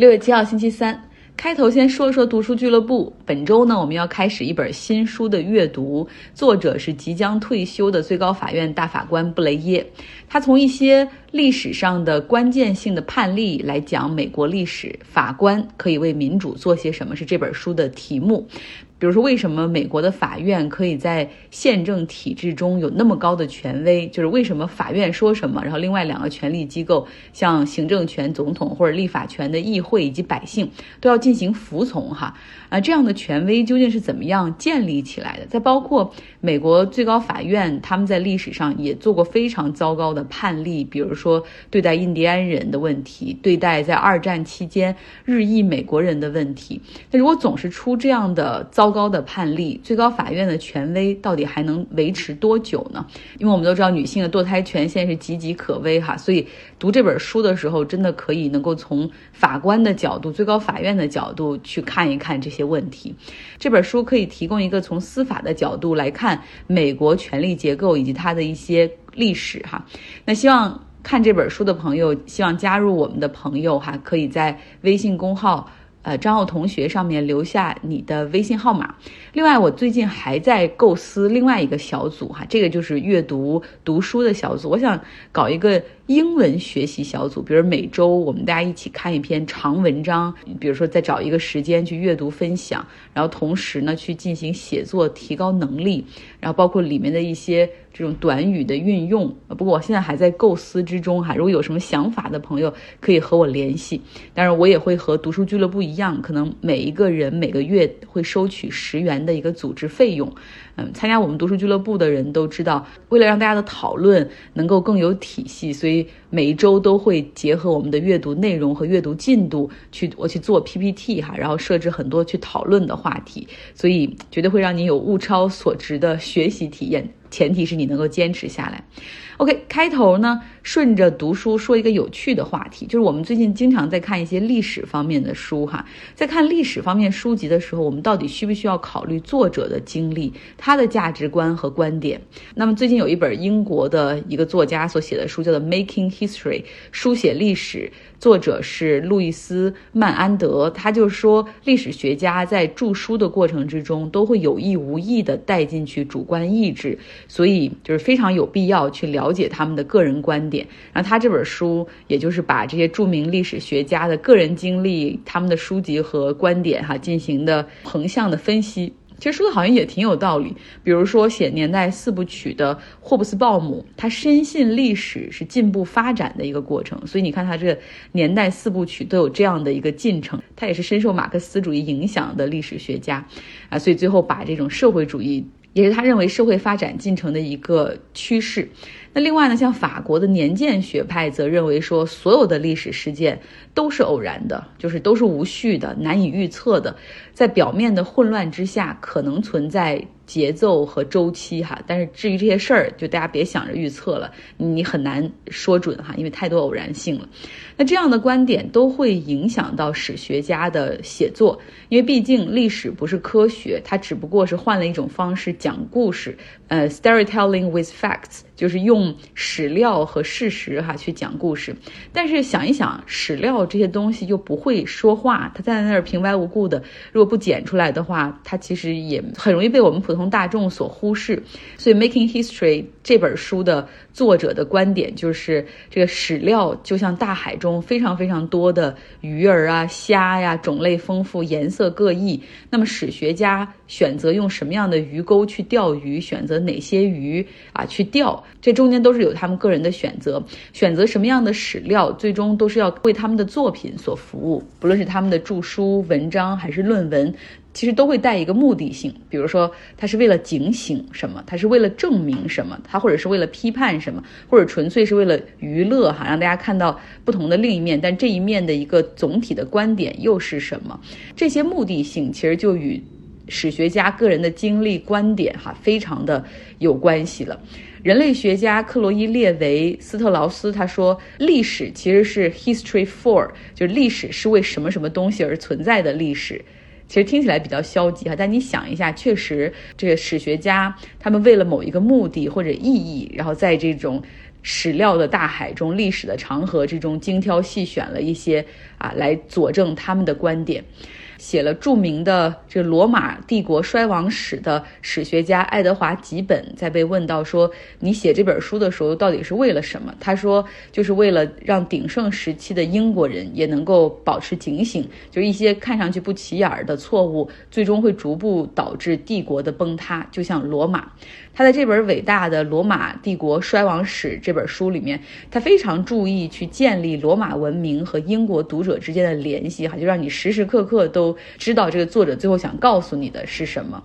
六月七号星期三，开头先说说读书俱乐部。本周呢，我们要开始一本新书的阅读，作者是即将退休的最高法院大法官布雷耶。他从一些历史上的关键性的判例来讲美国历史，法官可以为民主做些什么，是这本书的题目。比如说，为什么美国的法院可以在宪政体制中有那么高的权威？就是为什么法院说什么，然后另外两个权力机构，像行政权、总统或者立法权的议会以及百姓，都要进行服从？哈啊，这样的权威究竟是怎么样建立起来的？再包括美国最高法院，他们在历史上也做过非常糟糕的判例，比如说对待印第安人的问题，对待在二战期间日裔美国人的问题。那如果总是出这样的糟，高的判例，最高法院的权威到底还能维持多久呢？因为我们都知道女性的堕胎权现在是岌岌可危哈，所以读这本书的时候，真的可以能够从法官的角度、最高法院的角度去看一看这些问题。这本书可以提供一个从司法的角度来看美国权力结构以及它的一些历史哈。那希望看这本书的朋友，希望加入我们的朋友哈，可以在微信公号。呃，张奥同学上面留下你的微信号码。另外，我最近还在构思另外一个小组哈，这个就是阅读读书的小组。我想搞一个英文学习小组，比如每周我们大家一起看一篇长文章，比如说再找一个时间去阅读分享，然后同时呢去进行写作，提高能力，然后包括里面的一些。这种短语的运用，不过我现在还在构思之中哈。如果有什么想法的朋友，可以和我联系。当然，我也会和读书俱乐部一一样，可能每一个人每个月会收取十元的一个组织费用。嗯，参加我们读书俱乐部的人都知道，为了让大家的讨论能够更有体系，所以每一周都会结合我们的阅读内容和阅读进度去我去做 PPT 哈，然后设置很多去讨论的话题，所以绝对会让你有物超所值的学习体验。前提是你能够坚持下来。OK，开头呢，顺着读书说一个有趣的话题，就是我们最近经常在看一些历史方面的书哈，在看历史方面书籍的时候，我们到底需不需要考虑作者的经历、他的价值观和观点？那么最近有一本英国的一个作家所写的书，叫做《Making History》，书写历史。作者是路易斯·曼安德，他就说，历史学家在著书的过程之中，都会有意无意地带进去主观意志，所以就是非常有必要去了解他们的个人观点。然后他这本书，也就是把这些著名历史学家的个人经历、他们的书籍和观点哈，进行的横向的分析。其实说的好像也挺有道理，比如说写年代四部曲的霍布斯鲍姆，他深信历史是进步发展的一个过程，所以你看他这年代四部曲都有这样的一个进程。他也是深受马克思主义影响的历史学家，啊，所以最后把这种社会主义也是他认为社会发展进程的一个趋势。那另外呢，像法国的年鉴学派则认为说，所有的历史事件都是偶然的，就是都是无序的、难以预测的。在表面的混乱之下，可能存在节奏和周期哈，但是至于这些事儿，就大家别想着预测了，你很难说准哈，因为太多偶然性了。那这样的观点都会影响到史学家的写作，因为毕竟历史不是科学，它只不过是换了一种方式讲故事，呃，storytelling with facts，就是用史料和事实哈去讲故事。但是想一想，史料这些东西又不会说话，它在那儿平白无故的，如果不剪出来的话，它其实也很容易被我们普通从大众所忽视。所以《Making History》这本书的作者的观点就是，这个史料就像大海中非常非常多的鱼儿啊、虾呀，种类丰富，颜色各异。那么史学家选择用什么样的鱼钩去钓鱼，选择哪些鱼啊去钓，这中间都是有他们个人的选择。选择什么样的史料，最终都是要为他们的作品所服务，不论是他们的著书、文章还是论文。其实都会带一个目的性，比如说他是为了警醒什么，他是为了证明什么，他或者是为了批判什么，或者纯粹是为了娱乐哈，让大家看到不同的另一面。但这一面的一个总体的观点又是什么？这些目的性其实就与史学家个人的经历观点哈非常的有关系了。人类学家克罗伊列维斯特劳斯他说，历史其实是 history for，就是历史是为什么什么东西而存在的历史。其实听起来比较消极哈，但你想一下，确实这个史学家他们为了某一个目的或者意义，然后在这种史料的大海中、历史的长河之中精挑细选了一些啊，来佐证他们的观点。写了著名的这罗马帝国衰亡史的史学家爱德华吉本，在被问到说你写这本书的时候到底是为了什么？他说就是为了让鼎盛时期的英国人也能够保持警醒，就是一些看上去不起眼儿的错误，最终会逐步导致帝国的崩塌，就像罗马。他在这本伟大的《罗马帝国衰亡史》这本书里面，他非常注意去建立罗马文明和英国读者之间的联系，哈，就让你时时刻刻都知道这个作者最后想告诉你的是什么。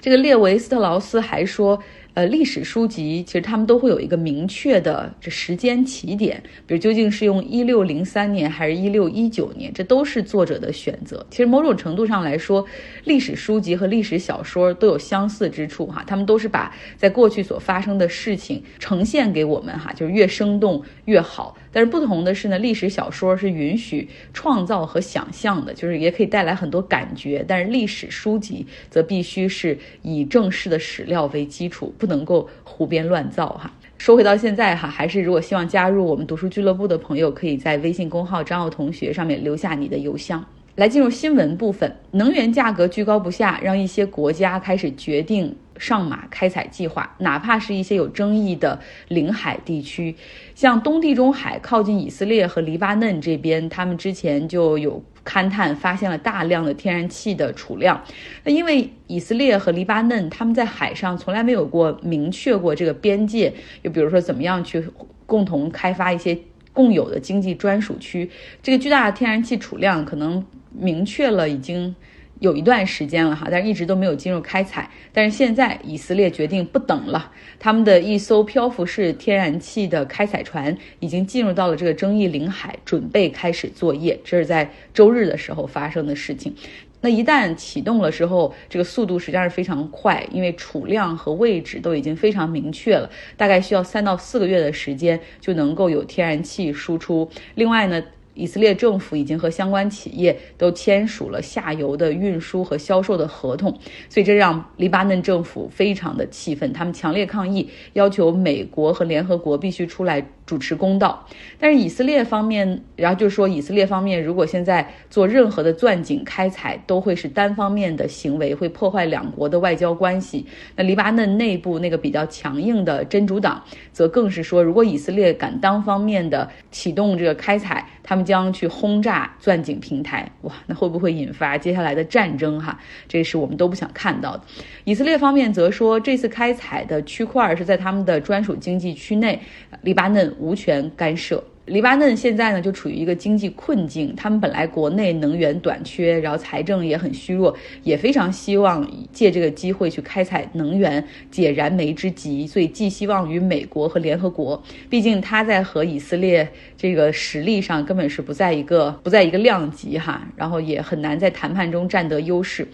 这个列维斯特劳斯还说。呃，历史书籍其实他们都会有一个明确的这时间起点，比如究竟是用一六零三年还是一六一九年，这都是作者的选择。其实某种程度上来说，历史书籍和历史小说都有相似之处哈，他们都是把在过去所发生的事情呈现给我们哈，就是越生动越好。但是不同的是呢，历史小说是允许创造和想象的，就是也可以带来很多感觉，但是历史书籍则必须是以正式的史料为基础。不能够胡编乱造哈。说回到现在哈，还是如果希望加入我们读书俱乐部的朋友，可以在微信公号张奥同学上面留下你的邮箱。来进入新闻部分，能源价格居高不下，让一些国家开始决定上马开采计划，哪怕是一些有争议的领海地区，像东地中海靠近以色列和黎巴嫩这边，他们之前就有。勘探发现了大量的天然气的储量，那因为以色列和黎巴嫩他们在海上从来没有过明确过这个边界，又比如说怎么样去共同开发一些共有的经济专属区，这个巨大的天然气储量可能明确了已经。有一段时间了哈，但是一直都没有进入开采。但是现在以色列决定不等了，他们的一艘漂浮式天然气的开采船已经进入到了这个争议领海，准备开始作业。这是在周日的时候发生的事情。那一旦启动了之后，这个速度实际上是非常快，因为储量和位置都已经非常明确了，大概需要三到四个月的时间就能够有天然气输出。另外呢。以色列政府已经和相关企业都签署了下游的运输和销售的合同，所以这让黎巴嫩政府非常的气愤，他们强烈抗议，要求美国和联合国必须出来。主持公道，但是以色列方面，然后就是说，以色列方面如果现在做任何的钻井开采，都会是单方面的行为，会破坏两国的外交关系。那黎巴嫩内部那个比较强硬的真主党，则更是说，如果以色列敢单方面的启动这个开采，他们将去轰炸钻井平台。哇，那会不会引发接下来的战争？哈，这是我们都不想看到的。以色列方面则说，这次开采的区块是在他们的专属经济区内，黎巴嫩。无权干涉。黎巴嫩现在呢就处于一个经济困境，他们本来国内能源短缺，然后财政也很虚弱，也非常希望借这个机会去开采能源，解燃眉之急。所以寄希望于美国和联合国，毕竟他在和以色列这个实力上根本是不在一个不在一个量级哈，然后也很难在谈判中占得优势。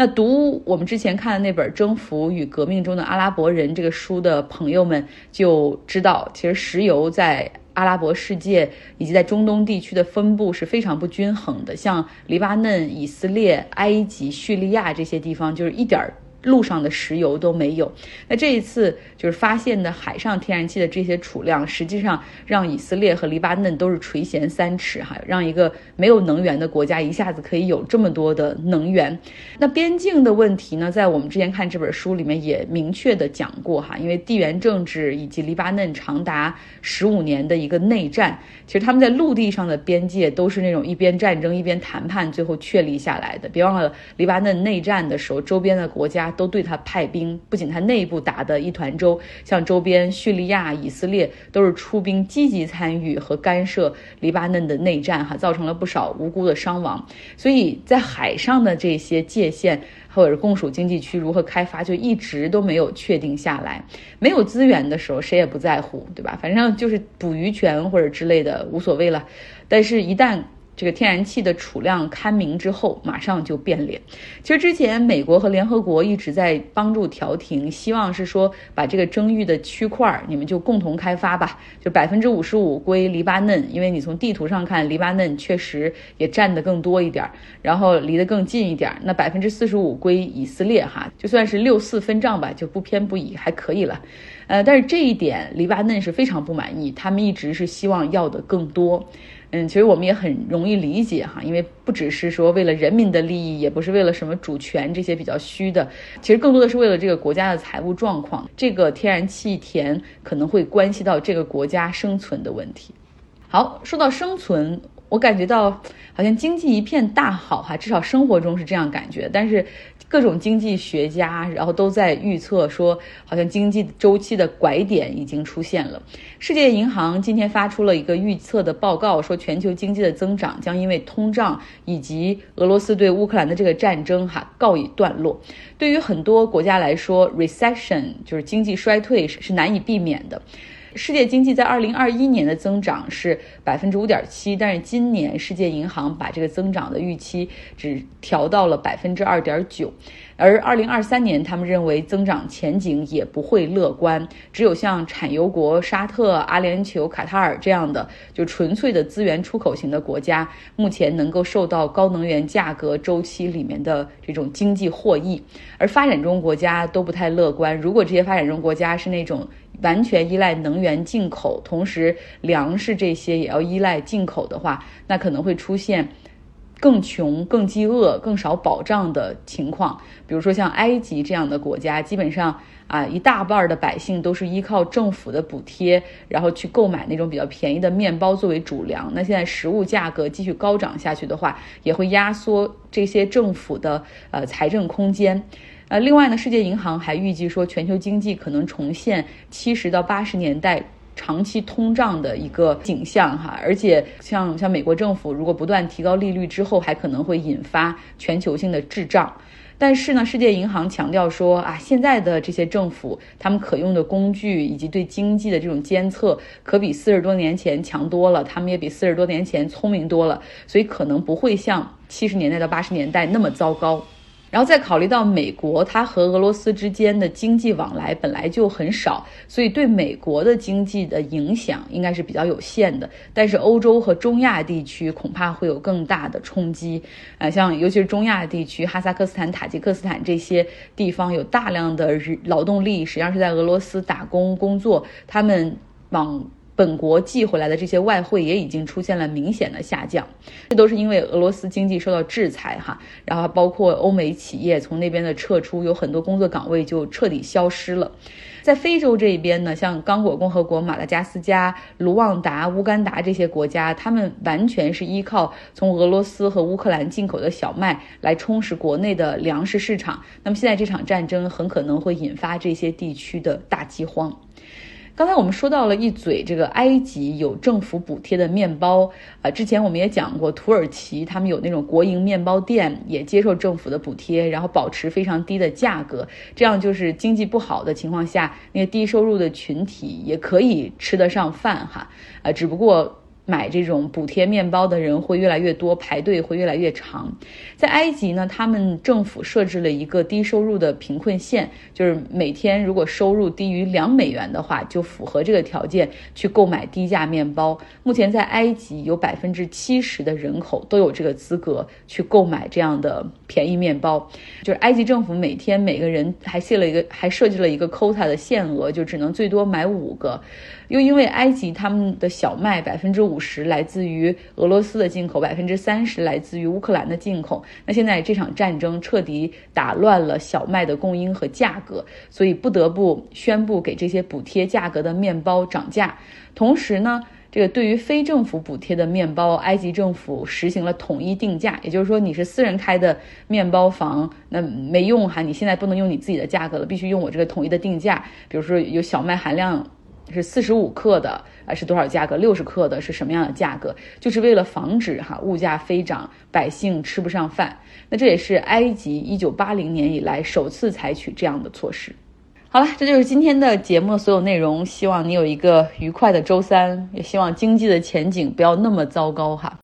那读我们之前看的那本《征服与革命中的阿拉伯人》这个书的朋友们就知道，其实石油在阿拉伯世界以及在中东地区的分布是非常不均衡的。像黎巴嫩、以色列、埃及、叙利亚这些地方，就是一点儿。路上的石油都没有，那这一次就是发现的海上天然气的这些储量，实际上让以色列和黎巴嫩都是垂涎三尺哈，让一个没有能源的国家一下子可以有这么多的能源。那边境的问题呢，在我们之前看这本书里面也明确的讲过哈，因为地缘政治以及黎巴嫩长达十五年的一个内战，其实他们在陆地上的边界都是那种一边战争一边谈判，最后确立下来的。别忘了黎巴嫩内战的时候，周边的国家。都对他派兵，不仅他内部打得一团粥，像周边叙利亚、以色列都是出兵积极参与和干涉黎巴嫩的内战，哈，造成了不少无辜的伤亡。所以在海上的这些界限或者是共属经济区如何开发，就一直都没有确定下来。没有资源的时候，谁也不在乎，对吧？反正就是捕鱼权或者之类的无所谓了。但是，一旦这个天然气的储量堪明之后，马上就变脸。其实之前美国和联合国一直在帮助调停，希望是说把这个争议的区块儿你们就共同开发吧，就百分之五十五归黎巴嫩，因为你从地图上看，黎巴嫩确实也占得更多一点，然后离得更近一点。那百分之四十五归以色列，哈，就算是六四分账吧，就不偏不倚，还可以了。呃，但是这一点黎巴嫩是非常不满意，他们一直是希望要的更多。嗯，其实我们也很容易理解哈，因为不只是说为了人民的利益，也不是为了什么主权这些比较虚的，其实更多的是为了这个国家的财务状况。这个天然气田可能会关系到这个国家生存的问题。好，说到生存。我感觉到好像经济一片大好哈，至少生活中是这样感觉。但是各种经济学家然后都在预测说，好像经济周期的拐点已经出现了。世界银行今天发出了一个预测的报告，说全球经济的增长将因为通胀以及俄罗斯对乌克兰的这个战争哈告一段落。对于很多国家来说，recession 就是经济衰退是是难以避免的。世界经济在二零二一年的增长是百分之五点七，但是今年世界银行把这个增长的预期只调到了百分之二点九，而二零二三年他们认为增长前景也不会乐观，只有像产油国沙特、阿联酋、卡塔尔这样的就纯粹的资源出口型的国家，目前能够受到高能源价格周期里面的这种经济获益，而发展中国家都不太乐观。如果这些发展中国家是那种。完全依赖能源进口，同时粮食这些也要依赖进口的话，那可能会出现更穷、更饥饿、更少保障的情况。比如说像埃及这样的国家，基本上啊一大半的百姓都是依靠政府的补贴，然后去购买那种比较便宜的面包作为主粮。那现在食物价格继续高涨下去的话，也会压缩这些政府的呃财政空间。呃，另外呢，世界银行还预计说，全球经济可能重现七十到八十年代长期通胀的一个景象哈，而且像像美国政府如果不断提高利率之后，还可能会引发全球性的滞胀。但是呢，世界银行强调说啊，现在的这些政府他们可用的工具以及对经济的这种监测，可比四十多年前强多了，他们也比四十多年前聪明多了，所以可能不会像七十年代到八十年代那么糟糕。然后再考虑到美国，它和俄罗斯之间的经济往来本来就很少，所以对美国的经济的影响应该是比较有限的。但是欧洲和中亚地区恐怕会有更大的冲击，啊，像尤其是中亚地区，哈萨克斯坦、塔吉克斯坦这些地方有大量的劳动力，实际上是在俄罗斯打工工作，他们往。本国寄回来的这些外汇也已经出现了明显的下降，这都是因为俄罗斯经济受到制裁哈，然后包括欧美企业从那边的撤出，有很多工作岗位就彻底消失了。在非洲这一边呢，像刚果共和国、马达加斯加、卢旺达、乌干达这些国家，他们完全是依靠从俄罗斯和乌克兰进口的小麦来充实国内的粮食市场。那么现在这场战争很可能会引发这些地区的大饥荒。刚才我们说到了一嘴这个埃及有政府补贴的面包，啊，之前我们也讲过土耳其他们有那种国营面包店，也接受政府的补贴，然后保持非常低的价格，这样就是经济不好的情况下，那些低收入的群体也可以吃得上饭哈，呃，只不过。买这种补贴面包的人会越来越多，排队会越来越长。在埃及呢，他们政府设置了一个低收入的贫困线，就是每天如果收入低于两美元的话，就符合这个条件去购买低价面包。目前在埃及有百分之七十的人口都有这个资格去购买这样的便宜面包。就是埃及政府每天每个人还设了一个，还设计了一个 quota 的限额，就只能最多买五个。又因为埃及他们的小麦百分之五五十来自于俄罗斯的进口，百分之三十来自于乌克兰的进口。那现在这场战争彻底打乱了小麦的供应和价格，所以不得不宣布给这些补贴价格的面包涨价。同时呢，这个对于非政府补贴的面包，埃及政府实行了统一定价，也就是说你是私人开的面包房，那没用哈，你现在不能用你自己的价格了，必须用我这个统一的定价。比如说有小麦含量。是四十五克的啊，是多少价格？六十克的是什么样的价格？就是为了防止哈物价飞涨，百姓吃不上饭。那这也是埃及一九八零年以来首次采取这样的措施。好了，这就是今天的节目所有内容。希望你有一个愉快的周三，也希望经济的前景不要那么糟糕哈。